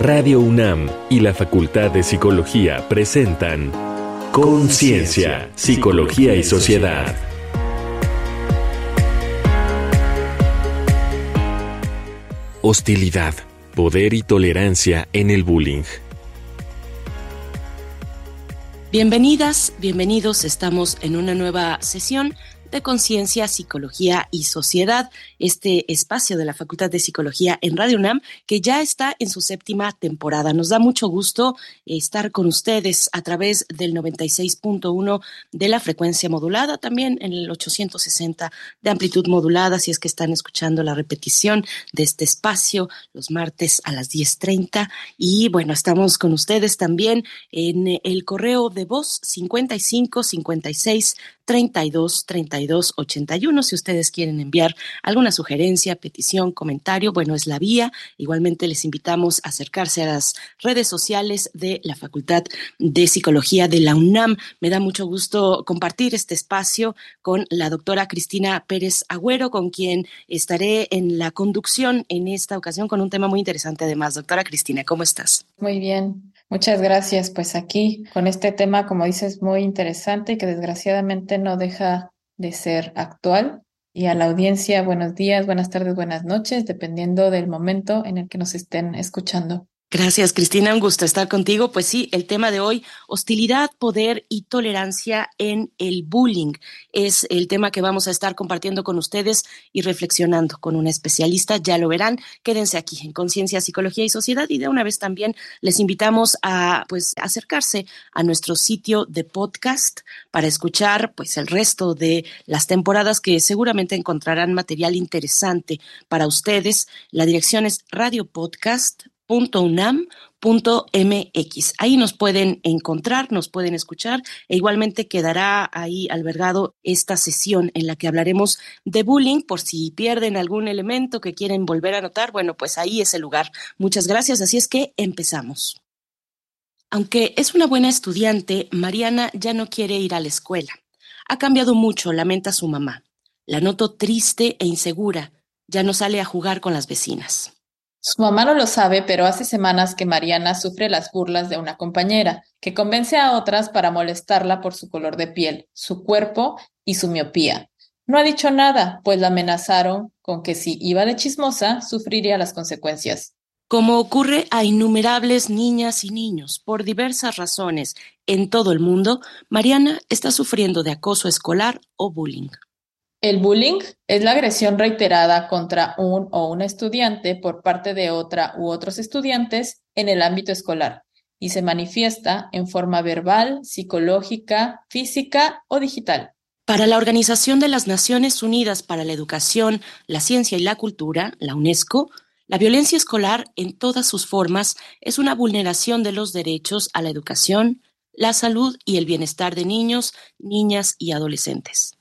Radio UNAM y la Facultad de Psicología presentan Conciencia, Psicología y Sociedad. Hostilidad, poder y tolerancia en el bullying. Bienvenidas, bienvenidos, estamos en una nueva sesión de Conciencia, Psicología y Sociedad, este espacio de la Facultad de Psicología en Radio UNAM, que ya está en su séptima temporada. Nos da mucho gusto estar con ustedes a través del 96.1 de la frecuencia modulada, también en el 860 de amplitud modulada, si es que están escuchando la repetición de este espacio los martes a las 10.30. Y bueno, estamos con ustedes también en el correo de voz 55 56 32 32 81. Si ustedes quieren enviar alguna sugerencia, petición, comentario, bueno, es la vía. Igualmente les invitamos a acercarse a las redes sociales de la Facultad de Psicología de la UNAM. Me da mucho gusto compartir este espacio con la doctora Cristina Pérez Agüero, con quien estaré en la conducción en esta ocasión con un tema muy interesante además. Doctora Cristina, ¿cómo estás? Muy bien. Muchas gracias. Pues aquí con este tema, como dices, muy interesante y que desgraciadamente no deja de ser actual. Y a la audiencia, buenos días, buenas tardes, buenas noches, dependiendo del momento en el que nos estén escuchando. Gracias, Cristina. Un gusto estar contigo. Pues sí, el tema de hoy, hostilidad, poder y tolerancia en el bullying, es el tema que vamos a estar compartiendo con ustedes y reflexionando con una especialista. Ya lo verán. Quédense aquí en Conciencia, Psicología y Sociedad y de una vez también les invitamos a pues acercarse a nuestro sitio de podcast para escuchar pues el resto de las temporadas que seguramente encontrarán material interesante para ustedes. La dirección es Radio Podcast .unam.mx. Ahí nos pueden encontrar, nos pueden escuchar e igualmente quedará ahí albergado esta sesión en la que hablaremos de bullying por si pierden algún elemento que quieren volver a notar. Bueno, pues ahí es el lugar. Muchas gracias. Así es que empezamos. Aunque es una buena estudiante, Mariana ya no quiere ir a la escuela. Ha cambiado mucho, lamenta su mamá. La noto triste e insegura. Ya no sale a jugar con las vecinas. Su mamá no lo sabe, pero hace semanas que Mariana sufre las burlas de una compañera, que convence a otras para molestarla por su color de piel, su cuerpo y su miopía. No ha dicho nada, pues la amenazaron con que si iba de chismosa, sufriría las consecuencias. Como ocurre a innumerables niñas y niños por diversas razones en todo el mundo, Mariana está sufriendo de acoso escolar o bullying. El bullying es la agresión reiterada contra un o una estudiante por parte de otra u otros estudiantes en el ámbito escolar y se manifiesta en forma verbal, psicológica, física o digital. Para la Organización de las Naciones Unidas para la Educación, la Ciencia y la Cultura, la UNESCO, la violencia escolar en todas sus formas es una vulneración de los derechos a la educación, la salud y el bienestar de niños, niñas y adolescentes.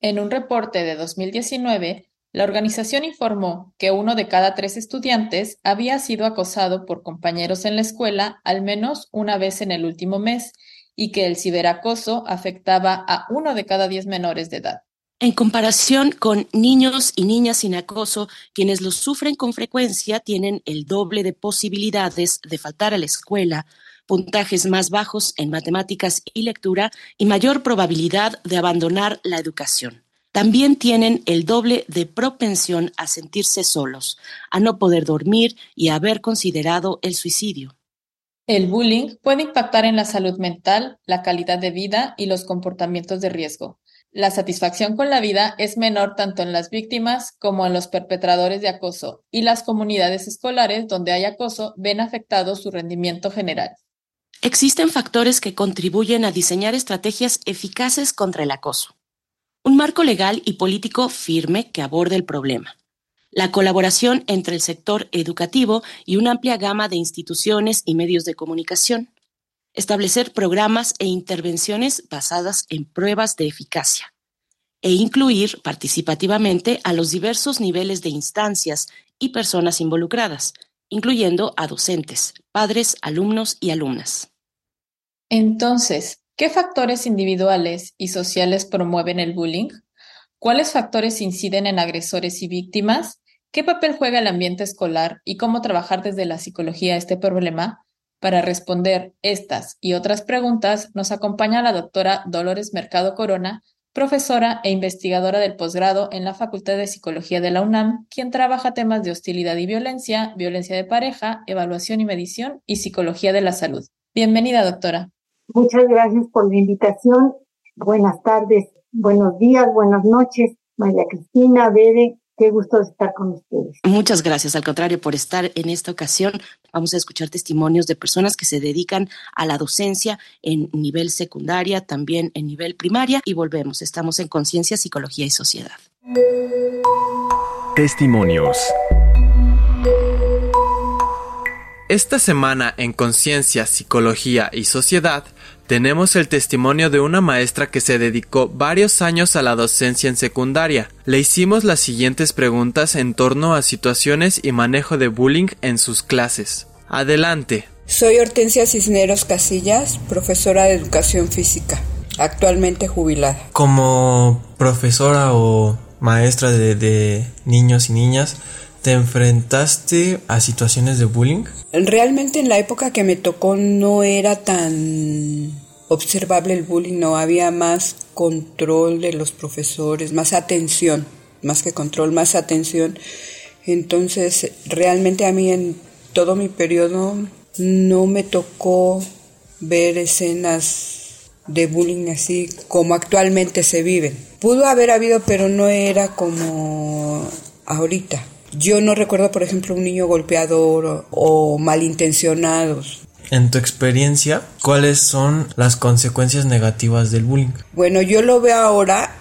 En un reporte de 2019, la organización informó que uno de cada tres estudiantes había sido acosado por compañeros en la escuela al menos una vez en el último mes y que el ciberacoso afectaba a uno de cada diez menores de edad. En comparación con niños y niñas sin acoso, quienes lo sufren con frecuencia tienen el doble de posibilidades de faltar a la escuela, puntajes más bajos en matemáticas y lectura y mayor probabilidad de abandonar la educación. También tienen el doble de propensión a sentirse solos, a no poder dormir y a haber considerado el suicidio. El bullying puede impactar en la salud mental, la calidad de vida y los comportamientos de riesgo. La satisfacción con la vida es menor tanto en las víctimas como en los perpetradores de acoso, y las comunidades escolares donde hay acoso ven afectado su rendimiento general. Existen factores que contribuyen a diseñar estrategias eficaces contra el acoso. Un marco legal y político firme que aborde el problema. La colaboración entre el sector educativo y una amplia gama de instituciones y medios de comunicación. Establecer programas e intervenciones basadas en pruebas de eficacia. E incluir participativamente a los diversos niveles de instancias y personas involucradas, incluyendo a docentes, padres, alumnos y alumnas. Entonces, ¿qué factores individuales y sociales promueven el bullying? ¿Cuáles factores inciden en agresores y víctimas? ¿Qué papel juega el ambiente escolar y cómo trabajar desde la psicología este problema? Para responder estas y otras preguntas nos acompaña la doctora Dolores Mercado Corona, profesora e investigadora del posgrado en la Facultad de Psicología de la UNAM, quien trabaja temas de hostilidad y violencia, violencia de pareja, evaluación y medición y psicología de la salud. Bienvenida, doctora. Muchas gracias por la invitación. Buenas tardes, buenos días, buenas noches. María Cristina, Bede, Qué gusto estar con ustedes. Muchas gracias, al contrario, por estar en esta ocasión. Vamos a escuchar testimonios de personas que se dedican a la docencia en nivel secundaria, también en nivel primaria, y volvemos. Estamos en Conciencia, Psicología y Sociedad. Testimonios. Esta semana en Conciencia, Psicología y Sociedad tenemos el testimonio de una maestra que se dedicó varios años a la docencia en secundaria. Le hicimos las siguientes preguntas en torno a situaciones y manejo de bullying en sus clases. Adelante. Soy Hortensia Cisneros Casillas, profesora de educación física, actualmente jubilada. Como profesora o maestra de, de niños y niñas, ¿Te enfrentaste a situaciones de bullying? Realmente en la época que me tocó no era tan observable el bullying, no había más control de los profesores, más atención, más que control, más atención. Entonces, realmente a mí en todo mi periodo no me tocó ver escenas de bullying así como actualmente se viven. Pudo haber habido, pero no era como ahorita. Yo no recuerdo, por ejemplo, un niño golpeador o, malintencionados. En tu experiencia, ¿cuáles son las consecuencias negativas del bullying? Bueno, yo lo veo ahora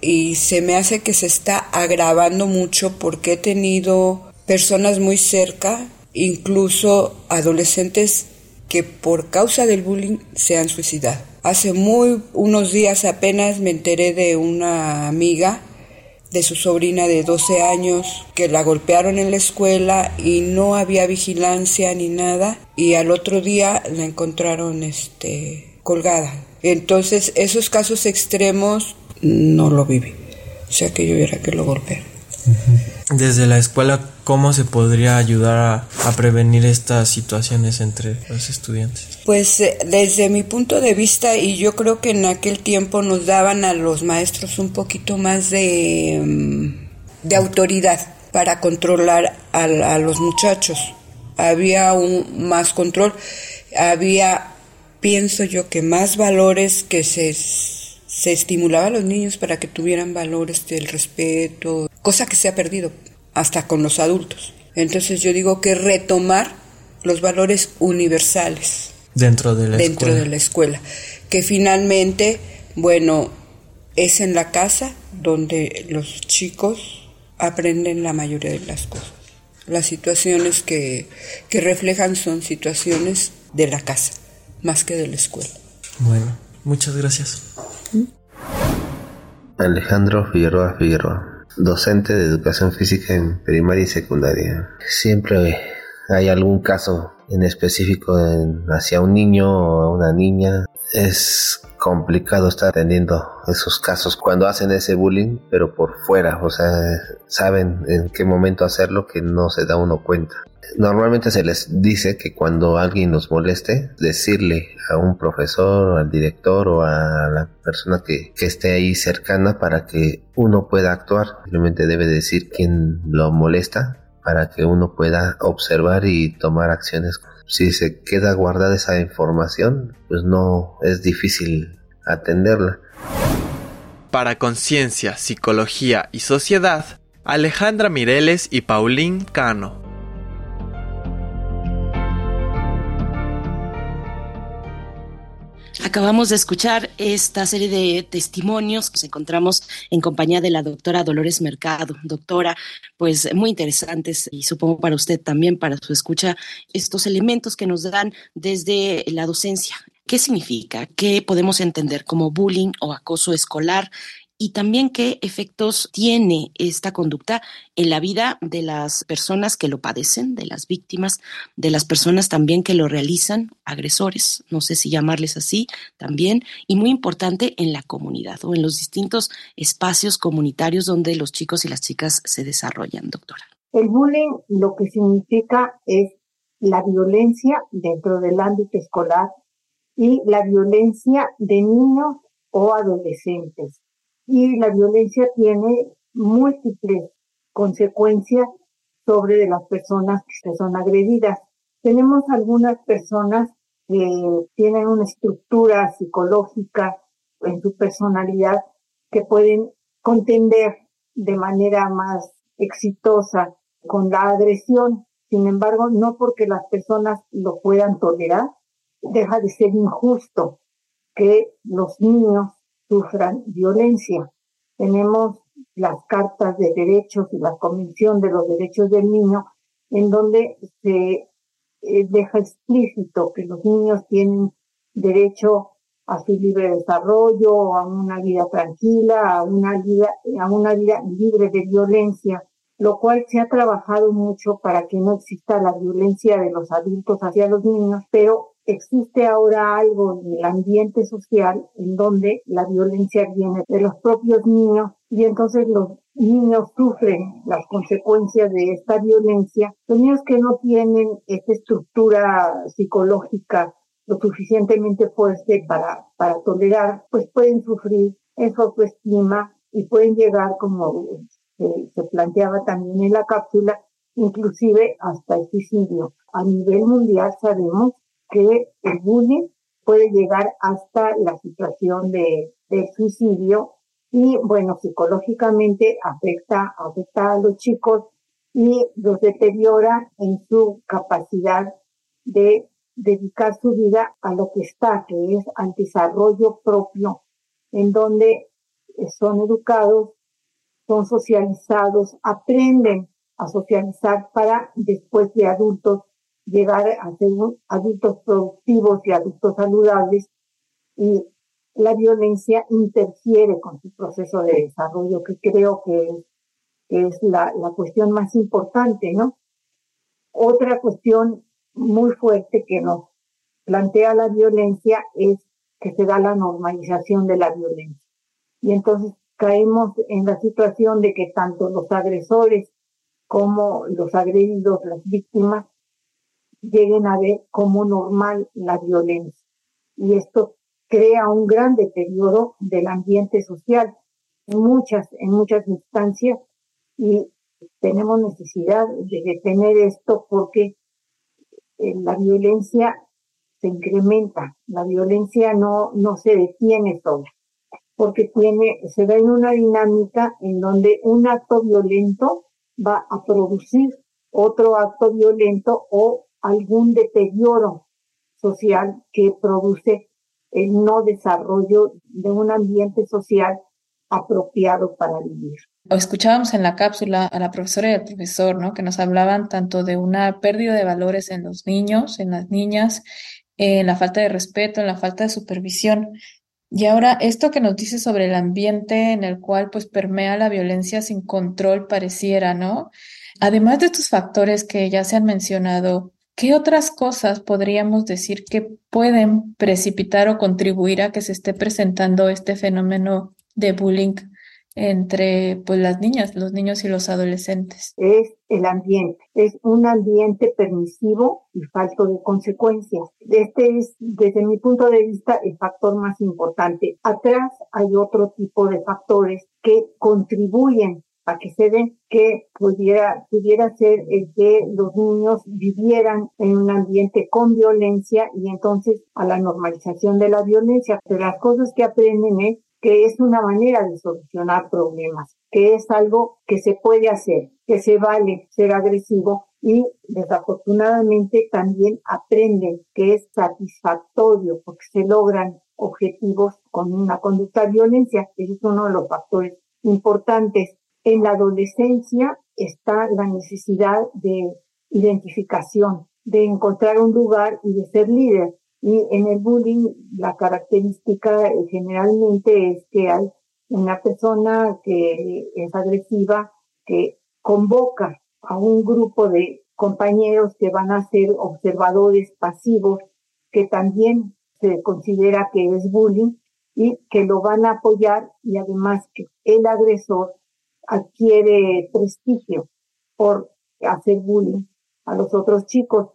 y se me hace que se está agravando mucho porque he tenido personas muy cerca, incluso adolescentes que por causa del bullying se han suicidado. Hace muy unos días apenas me enteré de una amiga de su sobrina de 12 años que la golpearon en la escuela y no había vigilancia ni nada y al otro día la encontraron este colgada. Entonces, esos casos extremos no lo viví. O sea que yo era que lo golpearon. Desde la escuela, ¿cómo se podría ayudar a, prevenir estas situaciones entre los estudiantes? Pues eh, desde mi punto de vista, y yo creo que en aquel tiempo nos daban a los maestros un poquito más de, mm, de autoridad para controlar a, a los muchachos. Había un más control, había, pienso yo, que más valores que se se estimulaba a los niños para que tuvieran valores del respeto, cosa que se ha perdido hasta con los adultos. Entonces yo digo que retomar los valores universales dentro de la dentro escuela. de la escuela, que finalmente, bueno, es en la casa donde los chicos aprenden la mayoría de las cosas. Las situaciones que, que reflejan son situaciones de la casa, más que de la escuela. Bueno, muchas gracias. Alejandro Figueroa Figueroa, docente de educación física en primaria y secundaria. Siempre hay algún caso en específico hacia un niño o una niña. Es complicado estar atendiendo esos casos cuando hacen ese bullying, pero por fuera, o sea, saben en qué momento hacerlo que no se da uno cuenta. Normalmente se les dice que cuando alguien nos moleste, decirle a un profesor, al director o a la persona que, que esté ahí cercana para que uno pueda actuar. Simplemente debe decir quién lo molesta para que uno pueda observar y tomar acciones. Si se queda guardada esa información, pues no es difícil atenderla. Para Conciencia, Psicología y Sociedad, Alejandra Mireles y Paulín Cano. Acabamos de escuchar esta serie de testimonios. Nos encontramos en compañía de la doctora Dolores Mercado. Doctora, pues muy interesantes y supongo para usted también, para su escucha, estos elementos que nos dan desde la docencia. ¿Qué significa? ¿Qué podemos entender como bullying o acoso escolar? Y también qué efectos tiene esta conducta en la vida de las personas que lo padecen, de las víctimas, de las personas también que lo realizan, agresores, no sé si llamarles así también, y muy importante en la comunidad o en los distintos espacios comunitarios donde los chicos y las chicas se desarrollan, doctora. El bullying lo que significa es la violencia dentro del ámbito escolar y la violencia de niños o adolescentes. Y la violencia tiene múltiples consecuencias sobre las personas que son agredidas. Tenemos algunas personas que tienen una estructura psicológica en su personalidad que pueden contender de manera más exitosa con la agresión. Sin embargo, no porque las personas lo puedan tolerar, deja de ser injusto que los niños sufran violencia. Tenemos las cartas de derechos y la Convención de los Derechos del Niño, en donde se eh, deja explícito que los niños tienen derecho a su libre desarrollo, a una vida tranquila, a una vida, a una vida libre de violencia, lo cual se ha trabajado mucho para que no exista la violencia de los adultos hacia los niños, pero existe ahora algo en el ambiente social en donde la violencia viene de los propios niños y entonces los niños sufren las consecuencias de esta violencia. Los niños que no tienen esta estructura psicológica lo suficientemente fuerte para, para tolerar, pues pueden sufrir en su autoestima y pueden llegar, como se, planteaba también en la cápsula, inclusive hasta el suicidio. A nivel mundial sabemos que el bullying puede llegar hasta la situación de, suicidio y bueno, psicológicamente afecta, afecta a los chicos y los deteriora en su capacidad de dedicar su vida a lo que está, que es al desarrollo propio, en donde son educados, son socializados, aprenden a socializar para después de adultos llegar a ser adultos productivos y adultos saludables y la violencia interfiere con su proceso de desarrollo, que creo que es, la, la cuestión más importante, ¿no? Otra cuestión muy fuerte que nos plantea la violencia es que se da la normalización de la violencia. Y entonces caemos en la situación de que tanto los agresores como los agredidos, las víctimas, lleguen a ver como normal la violencia. Y esto crea un gran deterioro del ambiente social en muchas, en muchas instancias y tenemos necesidad de detener esto porque eh, la violencia se incrementa, la violencia no, no se detiene sola, porque se da en una dinámica en donde un acto violento va a producir otro acto violento o algún deterioro social que produce el no desarrollo de un ambiente social apropiado para vivir. Escuchábamos en la cápsula a la profesora y al profesor, ¿no? Que nos hablaban tanto de una pérdida de valores en los niños, en las niñas, en la falta de respeto, en la falta de supervisión. Y ahora esto que nos dice sobre el ambiente en el cual pues permea la violencia sin control pareciera, ¿no? Además de estos factores que ya se han mencionado, ¿Qué otras cosas podríamos decir que pueden precipitar o contribuir a que se esté presentando este fenómeno de bullying entre pues, las niñas, los niños y los adolescentes? Es el ambiente, es un ambiente permisivo y falto de consecuencias. Este es, desde mi punto de vista, el factor más importante. Atrás hay otro tipo de factores que contribuyen a que se den que pudiera, pudiera ser el que los niños vivieran en un ambiente con violencia y entonces a la normalización de la violencia. Pero las cosas que aprenden es que es una manera de solucionar problemas, que es algo que se puede hacer, que se vale ser agresivo y desafortunadamente también aprenden que es satisfactorio porque se logran objetivos con una conducta de violencia. Ese es uno de los factores importantes en la adolescencia está la necesidad de identificación, de encontrar un lugar y de ser líder. Y en el bullying la característica eh, generalmente es que hay una persona que es agresiva, que convoca a un grupo de compañeros que van a ser observadores pasivos, que también se considera que es bullying y que lo van a apoyar y además que el agresor adquiere prestigio por hacer bullying a los otros chicos.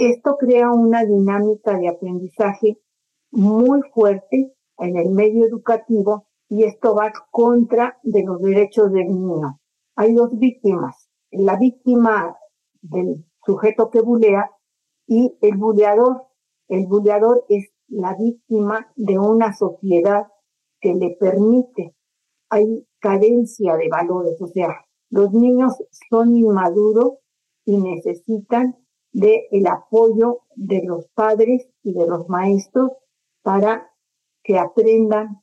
Esto crea una dinámica de aprendizaje muy fuerte en el medio educativo y esto va contra de los derechos del niño. Hay dos víctimas, la víctima del sujeto que bulea y el buleador. El buleador es la víctima de una sociedad que le permite. Hay carencia de valores, o sea, los niños son inmaduros y necesitan de el apoyo de los padres y de los maestros para que aprendan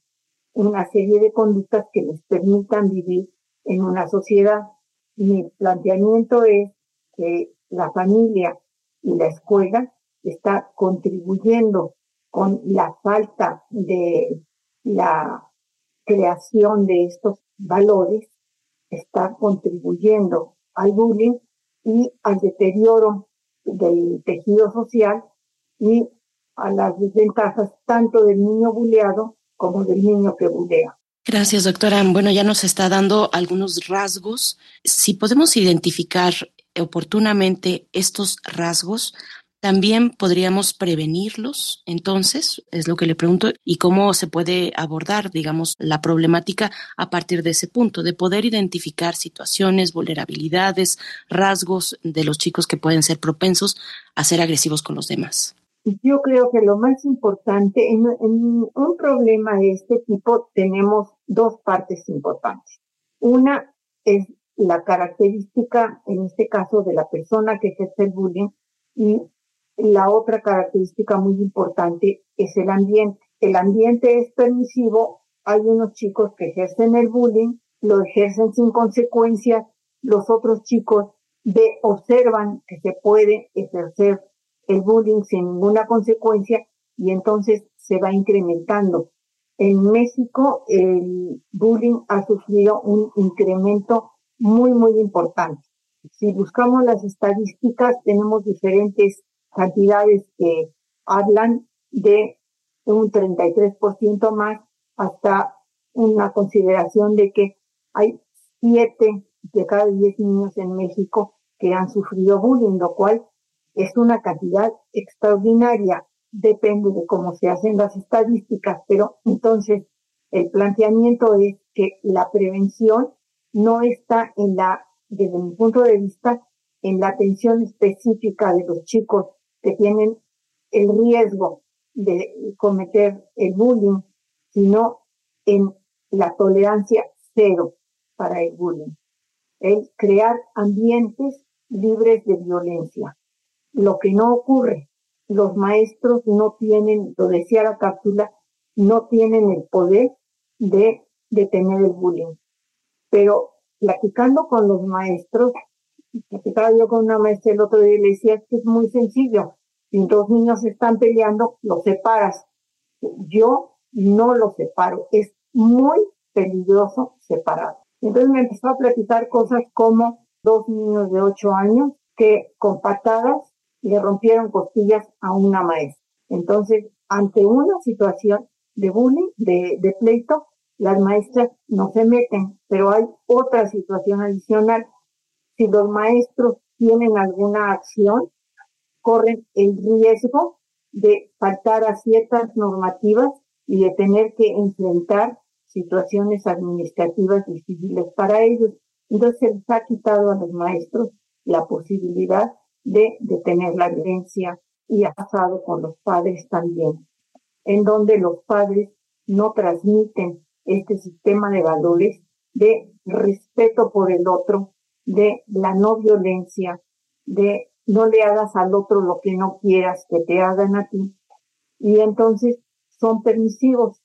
una serie de conductas que les permitan vivir en una sociedad. Mi planteamiento es que la familia y la escuela está contribuyendo con la falta de la creación de estos valores, está contribuyendo al bullying y al deterioro del tejido social y a las desventajas tanto del niño buleado como del niño que bulea. Gracias, doctora. Bueno, ya nos está dando algunos rasgos. Si podemos identificar oportunamente estos rasgos, también podríamos prevenirlos, entonces, es lo que le pregunto, y cómo se puede abordar, digamos, la problemática a partir de ese punto, de poder identificar situaciones, vulnerabilidades, rasgos de los chicos que pueden ser propensos a ser agresivos con los demás. Yo creo que lo más importante, en, un problema de este tipo tenemos dos partes importantes. Una es la característica, en este caso, de la persona que ejerce el bullying y la otra característica muy importante es el ambiente. El ambiente es permisivo, hay unos chicos que ejercen el bullying, lo ejercen sin consecuencias, los otros chicos observan que se puede ejercer el bullying sin ninguna consecuencia y entonces se va incrementando. En México el bullying ha sufrido un incremento muy, muy importante. Si buscamos las estadísticas, tenemos diferentes cantidades que hablan de un 33% más hasta una consideración de que hay siete de cada diez niños en México que han sufrido bullying, lo cual es una cantidad extraordinaria, depende de cómo se hacen las estadísticas, pero entonces el planteamiento es que la prevención no está en la, desde mi punto de vista, en la atención específica de los chicos que tienen el riesgo de cometer el bullying, sino en la tolerancia cero para el bullying. El crear ambientes libres de violencia lo que no ocurre. Los maestros no tienen, lo decía la cápsula, no tienen el poder de detener el bullying. Pero platicando con los maestros, platicaba yo con una maestra el otro día y le decía que es muy sencillo. Si dos niños están peleando, los separas. Yo no los separo. Es muy peligroso separar. Entonces me empezó a platicar cosas como dos niños de ocho años que con patadas le rompieron costillas a una maestra. Entonces, ante una situación de bullying, de, de pleito, las maestras no se meten, pero hay otra situación adicional. Si los maestros tienen alguna acción, corren el riesgo de faltar a ciertas normativas y de tener que enfrentar situaciones administrativas difíciles para ellos. Entonces se les ha quitado a los maestros la posibilidad de detener la violencia y ha pasado con los padres también, en donde los padres no transmiten este sistema de valores de respeto por el otro, de la no violencia, de no le hagas al otro lo que no quieras que te hagan a ti. Y entonces son permisivos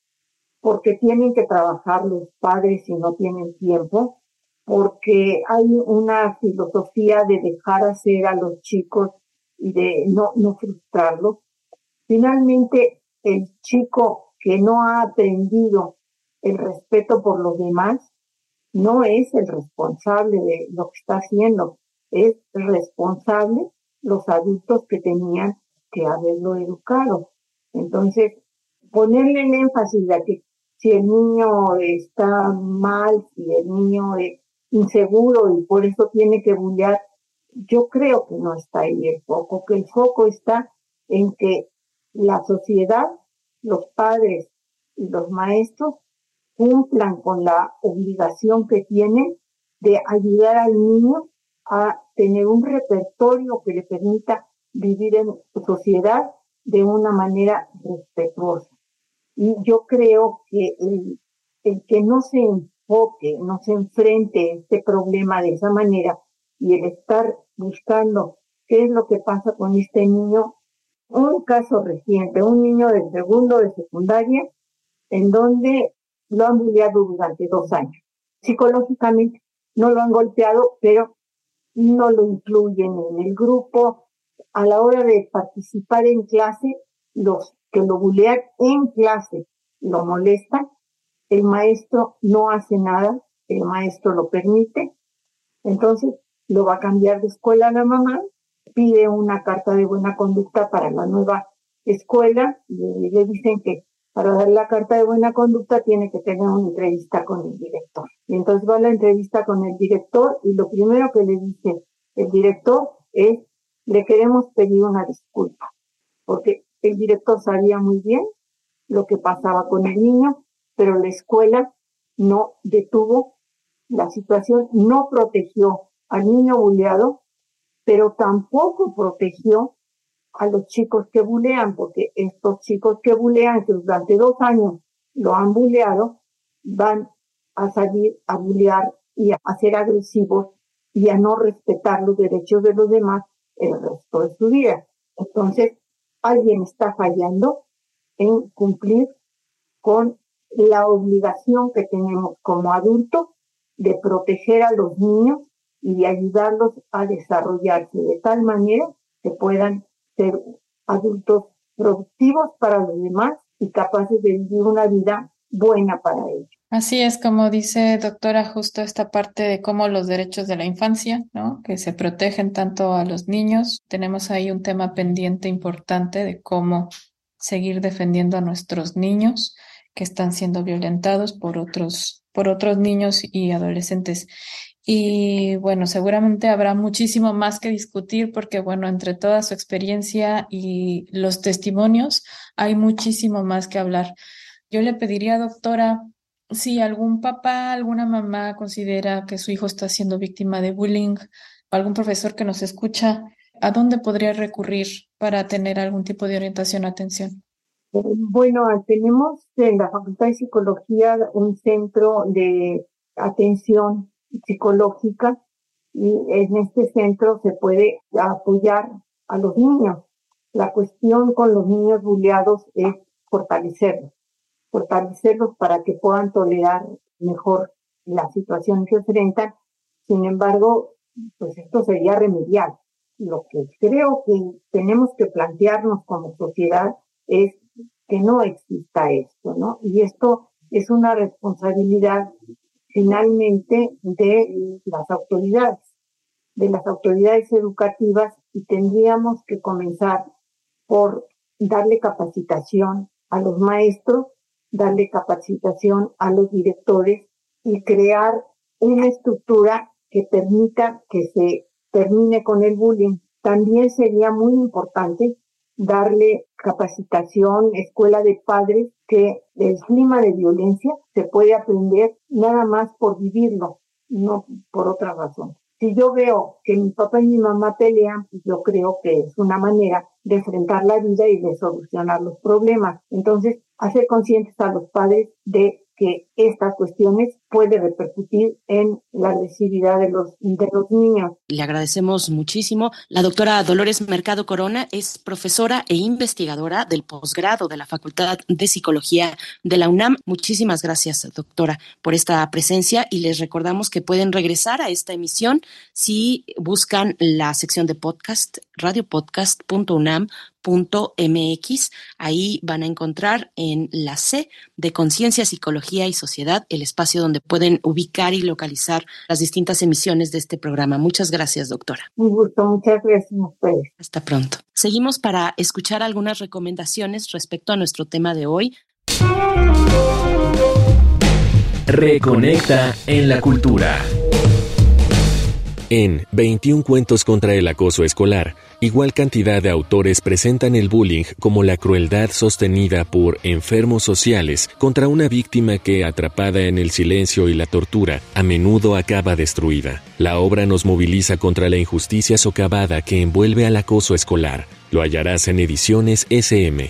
porque tienen que trabajar los padres y no tienen tiempo porque hay una filosofía de dejar hacer a los chicos y de no, no frustrarlos. Finalmente, el chico que no ha aprendido el respeto por los demás no es el responsable de lo que está haciendo, es responsable los adultos que tenían que haberlo educado. Entonces, ponerle el énfasis de que si el niño está mal, si el niño es inseguro y por eso tiene que bullear, Yo creo que no está ahí el foco, que el foco está en que la sociedad, los padres y los maestros cumplan con la obligación que tienen de ayudar al niño a tener un repertorio que le permita vivir en sociedad de una manera respetuosa. Y yo creo que el, el que no se enfoque, no se enfrente este problema de esa manera y el estar buscando qué es lo que pasa con este niño, un caso reciente, un niño del segundo de secundaria, en donde lo han bulleado durante dos años. Psicológicamente no lo han golpeado, pero no lo incluyen en el grupo. A la hora de participar en clase, los que lo bulean en clase lo molestan, el maestro no hace nada, el maestro lo permite, entonces lo va a cambiar de escuela a la mamá, pide una carta de buena conducta para la nueva escuela y le dicen que para dar la carta de buena conducta tiene que tener una entrevista con el director. Y entonces va a la entrevista con el director y lo primero que le dice el director es, le queremos pedir una disculpa, porque el director sabía muy bien lo que pasaba con el niño, pero la escuela no detuvo la situación, no protegió al niño buleado, pero tampoco protegió a los chicos que bulean, porque estos chicos que bulean, que durante dos años lo han buleado, van a salir a bulear y a ser agresivos y a no respetar los derechos de los demás el resto de su vida. Entonces, alguien está fallando en cumplir con la obligación que tenemos como adultos de proteger a los niños y de ayudarlos a desarrollarse de tal manera que puedan ser adultos productivos para los demás y capaces de vivir una vida buena para ellos. Así es, como dice doctora, justo esta parte de cómo los derechos de la infancia, ¿no? Que se protegen tanto a los niños. Tenemos ahí un tema pendiente importante de cómo seguir defendiendo a nuestros niños que están siendo violentados por otros, por otros niños y adolescentes. Y bueno, seguramente habrá muchísimo más que discutir porque, bueno, entre toda su experiencia y los testimonios, hay muchísimo más que hablar. Yo le pediría, doctora, si algún papá, alguna mamá considera que su hijo está siendo víctima de bullying, o algún profesor que nos escucha, ¿a dónde podría recurrir para tener algún tipo de orientación atención? Bueno, tenemos en la Facultad de Psicología un centro de atención psicológica y en este centro se puede apoyar a los niños. La cuestión con los niños bulleados es fortalecerlos, fortalecerlos para que puedan tolerar mejor la situación que enfrentan. Sin embargo, pues esto sería remediar. Lo que creo que tenemos que plantearnos como sociedad es que no exista esto, ¿no? Y esto es una responsabilidad finalmente de las autoridades, de las autoridades educativas y tendríamos que comenzar por darle capacitación a los maestros, darle capacitación a los directores y crear una estructura que permita que se termine con el bullying. También sería muy importante darle capacitación, escuela de padres, que el clima de violencia se puede aprender nada más por vivirlo, no por otra razón. Si yo veo que mi papá y mi mamá pelean, pues yo creo que es una manera de enfrentar la vida y de solucionar los problemas. Entonces, hacer conscientes a los padres de estas cuestiones puede repercutir en la agresividad de los, de los niños. Le agradecemos muchísimo. La doctora Dolores Mercado Corona es profesora e investigadora del posgrado de la Facultad de Psicología de la UNAM. Muchísimas gracias, doctora, por esta presencia y les recordamos que pueden regresar a esta emisión si buscan la sección de podcast, radiopodcast.unam mx Ahí van a encontrar en la C de Conciencia, Psicología y Sociedad el espacio donde pueden ubicar y localizar las distintas emisiones de este programa. Muchas gracias, doctora. Un gusto, muchas gracias Hasta pronto. Seguimos para escuchar algunas recomendaciones respecto a nuestro tema de hoy. Reconecta en la cultura. En 21 cuentos contra el acoso escolar, igual cantidad de autores presentan el bullying como la crueldad sostenida por enfermos sociales contra una víctima que, atrapada en el silencio y la tortura, a menudo acaba destruida. La obra nos moviliza contra la injusticia socavada que envuelve al acoso escolar. Lo hallarás en ediciones SM.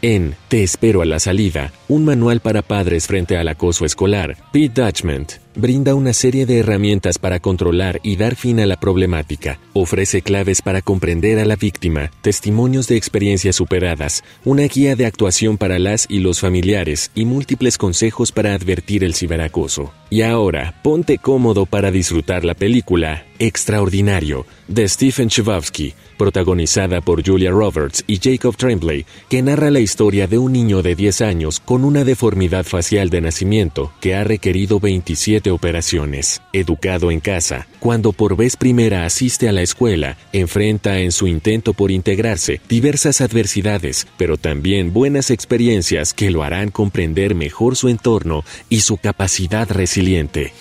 En Te espero a la salida, un manual para padres frente al acoso escolar, Pete Dutchment brinda una serie de herramientas para controlar y dar fin a la problemática. Ofrece claves para comprender a la víctima, testimonios de experiencias superadas, una guía de actuación para las y los familiares y múltiples consejos para advertir el ciberacoso. Y ahora, ponte cómodo para disfrutar la película Extraordinario de Stephen Chbosky, protagonizada por Julia Roberts y Jacob Tremblay, que narra la historia de un niño de 10 años con una deformidad facial de nacimiento que ha requerido 27 operaciones. Educado en casa, cuando por vez primera asiste a la escuela, enfrenta en su intento por integrarse diversas adversidades, pero también buenas experiencias que lo harán comprender mejor su entorno y su capacidad resiliente.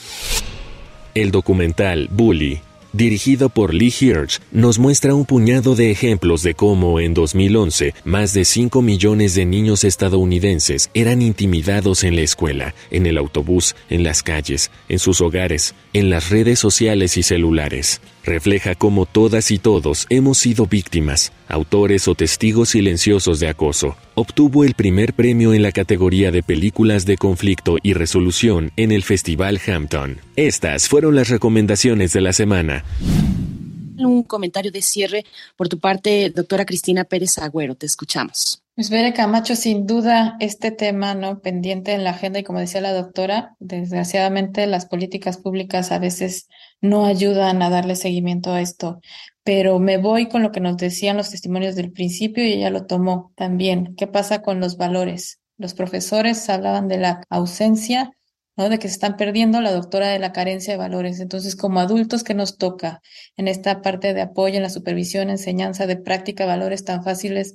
El documental Bully dirigido por Lee Hirsch, nos muestra un puñado de ejemplos de cómo en 2011 más de 5 millones de niños estadounidenses eran intimidados en la escuela, en el autobús, en las calles, en sus hogares, en las redes sociales y celulares. Refleja cómo todas y todos hemos sido víctimas, autores o testigos silenciosos de acoso. Obtuvo el primer premio en la categoría de películas de conflicto y resolución en el Festival Hampton. Estas fueron las recomendaciones de la semana. Un comentario de cierre por tu parte, doctora Cristina Pérez Agüero. Te escuchamos. Pues Bere Camacho, sin duda, este tema no pendiente en la agenda y como decía la doctora, desgraciadamente las políticas públicas a veces no ayudan a darle seguimiento a esto. Pero me voy con lo que nos decían los testimonios del principio y ella lo tomó también. ¿Qué pasa con los valores? Los profesores hablaban de la ausencia, ¿no? De que se están perdiendo la doctora de la carencia de valores. Entonces, como adultos, ¿qué nos toca en esta parte de apoyo, en la supervisión, enseñanza de práctica, valores tan fáciles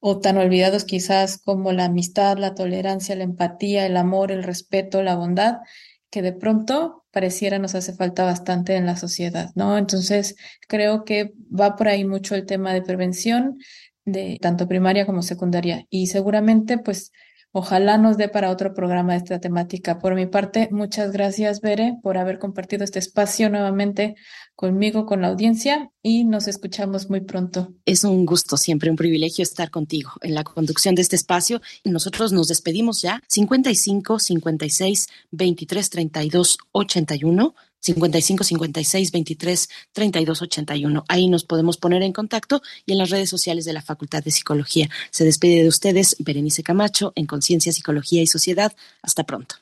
o tan olvidados quizás como la amistad, la tolerancia, la empatía, el amor, el respeto, la bondad, que de pronto pareciera nos hace falta bastante en la sociedad, ¿no? Entonces, creo que va por ahí mucho el tema de prevención de tanto primaria como secundaria y seguramente pues Ojalá nos dé para otro programa de esta temática. Por mi parte, muchas gracias, Bere, por haber compartido este espacio nuevamente conmigo, con la audiencia y nos escuchamos muy pronto. Es un gusto, siempre un privilegio estar contigo en la conducción de este espacio. Nosotros nos despedimos ya 55 56 23 32 81 55 56 23 32 81. Ahí nos podemos poner en contacto y en las redes sociales de la Facultad de Psicología. Se despide de ustedes Berenice Camacho en Conciencia, Psicología y Sociedad. Hasta pronto.